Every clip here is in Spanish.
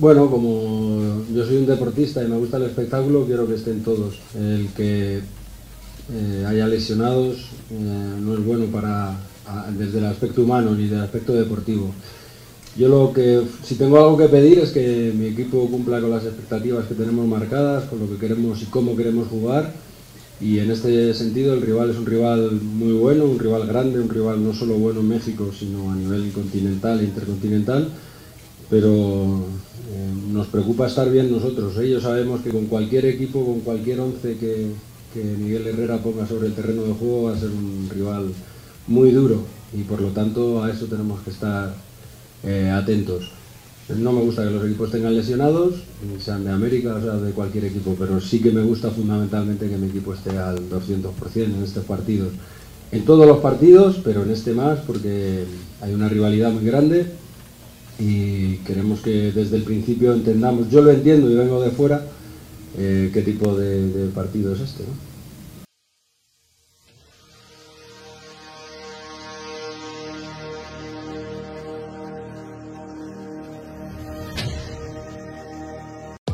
Bueno, como yo soy un deportista y me gusta el espectáculo, quiero que estén todos. El que eh, haya lesionados eh, no es bueno para desde el aspecto humano ni del aspecto deportivo. Yo lo que, si tengo algo que pedir es que mi equipo cumpla con las expectativas que tenemos marcadas, con lo que queremos y cómo queremos jugar. Y en este sentido el rival es un rival muy bueno, un rival grande, un rival no solo bueno en México, sino a nivel continental e intercontinental. Pero eh, nos preocupa estar bien nosotros. Ellos sabemos que con cualquier equipo, con cualquier once que, Miguel Herrera ponga sobre el terreno de juego va a ser un rival muy duro y por lo tanto a eso tenemos que estar eh, atentos. No me gusta que los equipos tengan lesionados, sean de América o sea de cualquier equipo, pero sí que me gusta fundamentalmente que mi equipo esté al 200% en estos partidos. En todos los partidos, pero en este más porque hay una rivalidad muy grande y queremos que desde el principio entendamos, yo lo entiendo y vengo de fuera, eh, qué tipo de, partido es este.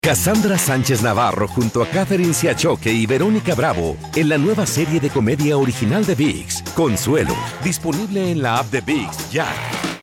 Cassandra Sánchez Navarro junto a Catherine Siachoque y Verónica Bravo en la nueva serie de comedia original de VIX, Consuelo, disponible en la app de VIX ya.